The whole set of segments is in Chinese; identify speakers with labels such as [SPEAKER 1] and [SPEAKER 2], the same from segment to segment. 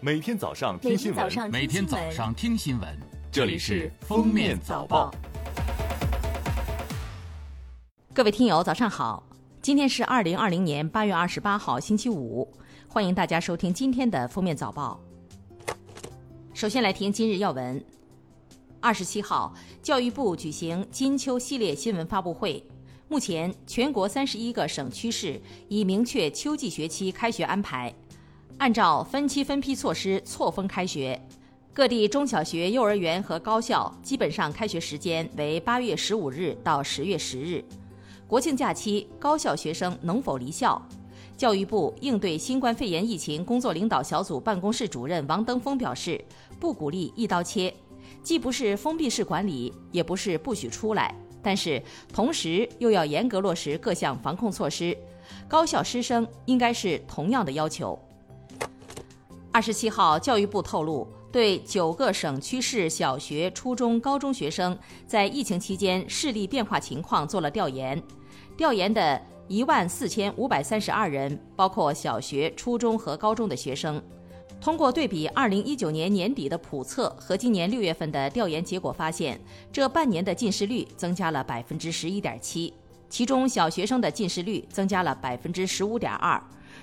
[SPEAKER 1] 每天早上听新闻，
[SPEAKER 2] 每天早上听新闻，
[SPEAKER 1] 这里是《封面早报》。
[SPEAKER 3] 各位听友，早上好！今天是二零二零年八月二十八号，星期五，欢迎大家收听今天的《封面早报》。首先来听今日要闻。二十七号，教育部举行金秋系列新闻发布会。目前，全国三十一个省区市已明确秋季学期开学安排，按照分期分批措施错峰开学。各地中小学、幼儿园和高校基本上开学时间为八月十五日到十月十日。国庆假期，高校学生能否离校？教育部应对新冠肺炎疫情工作领导小组办公室主任王登峰表示，不鼓励一刀切，既不是封闭式管理，也不是不许出来。但是，同时又要严格落实各项防控措施，高校师生应该是同样的要求。二十七号，教育部透露，对九个省区市小学、初中、高中学生在疫情期间视力变化情况做了调研，调研的一万四千五百三十二人，包括小学、初中和高中的学生。通过对比二零一九年年底的普测和今年六月份的调研结果，发现这半年的近视率增加了百分之十一点七，其中小学生的近视率增加了百分之十五点二，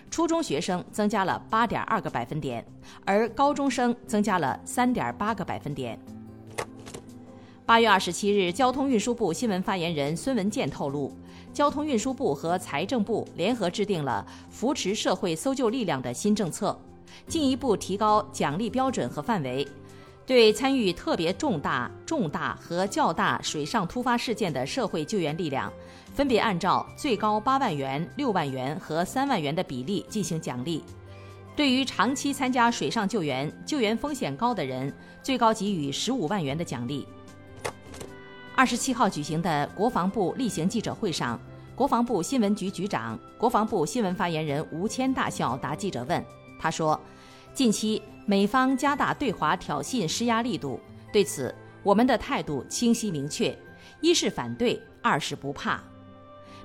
[SPEAKER 3] 初中学生增加了八点二个百分点，而高中生增加了三点八个百分点。八月二十七日，交通运输部新闻发言人孙文健透露，交通运输部和财政部联合制定了扶持社会搜救力量的新政策。进一步提高奖励标准和范围，对参与特别重大、重大和较大水上突发事件的社会救援力量，分别按照最高八万元、六万元和三万元的比例进行奖励。对于长期参加水上救援、救援风险高的人，最高给予十五万元的奖励。二十七号举行的国防部例行记者会上，国防部新闻局局长、国防部新闻发言人吴谦大校答记者问。他说：“近期美方加大对华挑衅施压力度，对此我们的态度清晰明确：一是反对，二是不怕。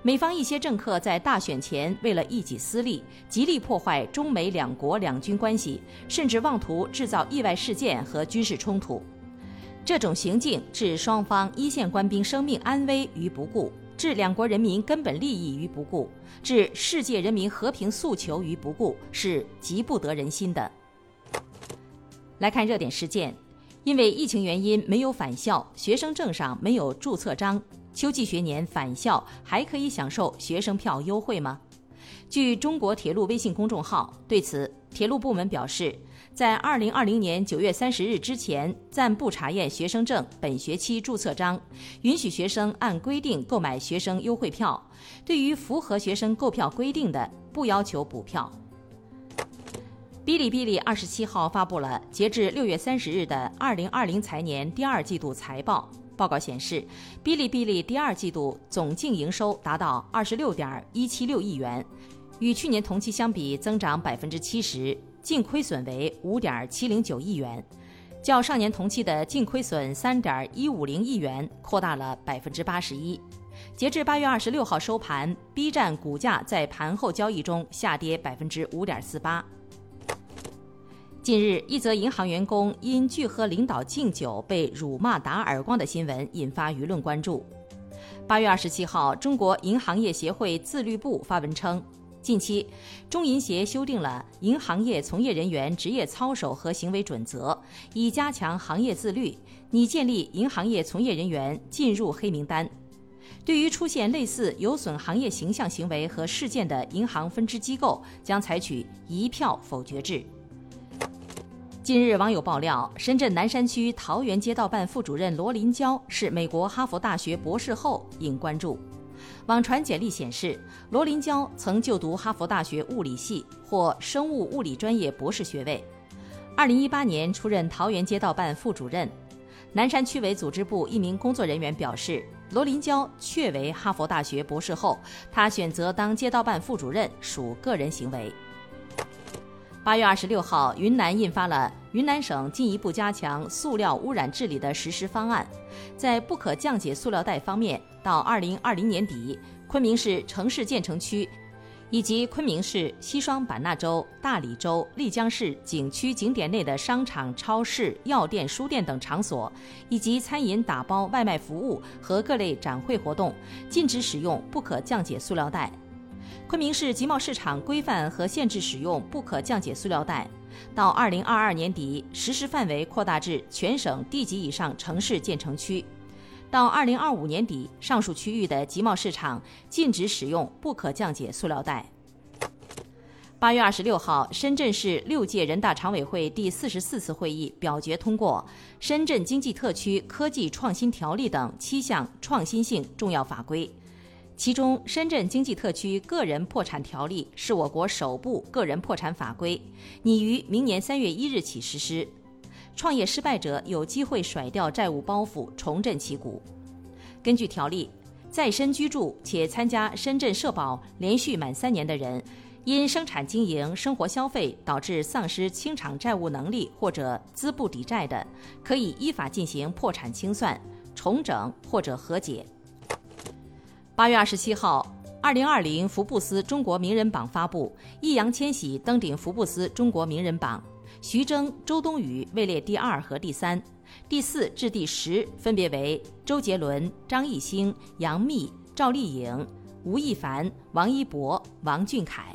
[SPEAKER 3] 美方一些政客在大选前为了一己私利，极力破坏中美两国两军关系，甚至妄图制造意外事件和军事冲突。这种行径置双方一线官兵生命安危于不顾。”置两国人民根本利益于不顾，置世界人民和平诉求于不顾，是极不得人心的。来看热点事件，因为疫情原因没有返校，学生证上没有注册章，秋季学年返校还可以享受学生票优惠吗？据中国铁路微信公众号对此，铁路部门表示。在二零二零年九月三十日之前暂不查验学生证本学期注册章，允许学生按规定购买学生优惠票。对于符合学生购票规定的，不要求补票。哔哩哔哩二十七号发布了截至六月三十日的二零二零财年第二季度财报。报告显示，哔哩哔哩第二季度总净营收达到二十六点一七六亿元，与去年同期相比增长百分之七十。净亏损为五点七零九亿元，较上年同期的净亏损三点一五零亿元扩大了百分之八十一。截至八月二十六号收盘，B 站股价在盘后交易中下跌百分之五点四八。近日，一则银行员工因拒喝领导敬酒被辱骂打耳光的新闻引发舆论关注。八月二十七号，中国银行业协会自律部发文称。近期，中银协修订了银行业从业人员职业操守和行为准则，以加强行业自律，拟建立银行业从业人员进入黑名单。对于出现类似有损行业形象行为和事件的银行分支机构，将采取一票否决制。近日，网友爆料，深圳南山区桃园街道办副主任罗林娇是美国哈佛大学博士后，引关注。网传简历显示，罗林娇曾就读哈佛大学物理系或生物物理专业博士学位。二零一八年出任桃园街道办副主任。南山区委组织部一名工作人员表示，罗林娇确为哈佛大学博士后，她选择当街道办副主任属个人行为。八月二十六号，云南印发了云南省进一步加强塑料污染治理的实施方案，在不可降解塑料袋方面，到二零二零年底，昆明市城市建成区以及昆明市西双版纳州、大理州、丽江市景区景点内的商场、超市、药店、书店等场所，以及餐饮打包、外卖服务和各类展会活动，禁止使用不可降解塑料袋。昆明市集贸市场规范和限制使用不可降解塑料袋，到二零二二年底，实施范围扩大至全省地级以上城市建成区。到二零二五年底，上述区域的集贸市场禁止使用不可降解塑料袋。八月二十六号，深圳市六届人大常委会第四十四次会议表决通过《深圳经济特区科技创新条例》等七项创新性重要法规，其中《深圳经济特区个人破产条例》是我国首部个人破产法规，拟于明年三月一日起实施。创业失败者有机会甩掉债务包袱，重振旗鼓。根据条例，在深居住且参加深圳社保连续满三年的人，因生产经营、生活消费导致丧失清偿债务能力或者资不抵债的，可以依法进行破产清算、重整或者和解。八月二十七号，二零二零福布斯中国名人榜发布，易烊千玺登顶福布斯中国名人榜。徐峥、周冬雨位列第二和第三，第四至第十分别为周杰伦、张艺兴、杨幂、赵丽颖、吴亦凡、王一博、王俊凯。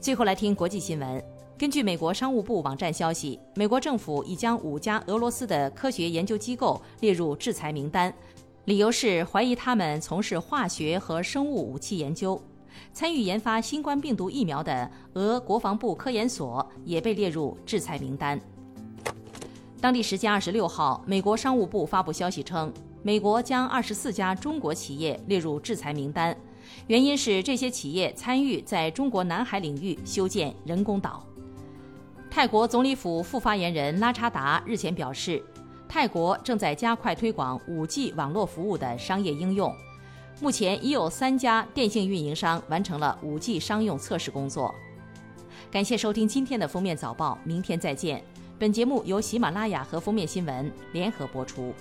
[SPEAKER 3] 最后来听国际新闻。根据美国商务部网站消息，美国政府已将五家俄罗斯的科学研究机构列入制裁名单，理由是怀疑他们从事化学和生物武器研究。参与研发新冠病毒疫苗的俄国防部科研所也被列入制裁名单。当地时间二十六号，美国商务部发布消息称，美国将二十四家中国企业列入制裁名单，原因是这些企业参与在中国南海领域修建人工岛。泰国总理府副发言人拉查达日前表示，泰国正在加快推广 5G 网络服务的商业应用。目前已有三家电信运营商完成了 5G 商用测试工作。感谢收听今天的封面早报，明天再见。本节目由喜马拉雅和封面新闻联合播出。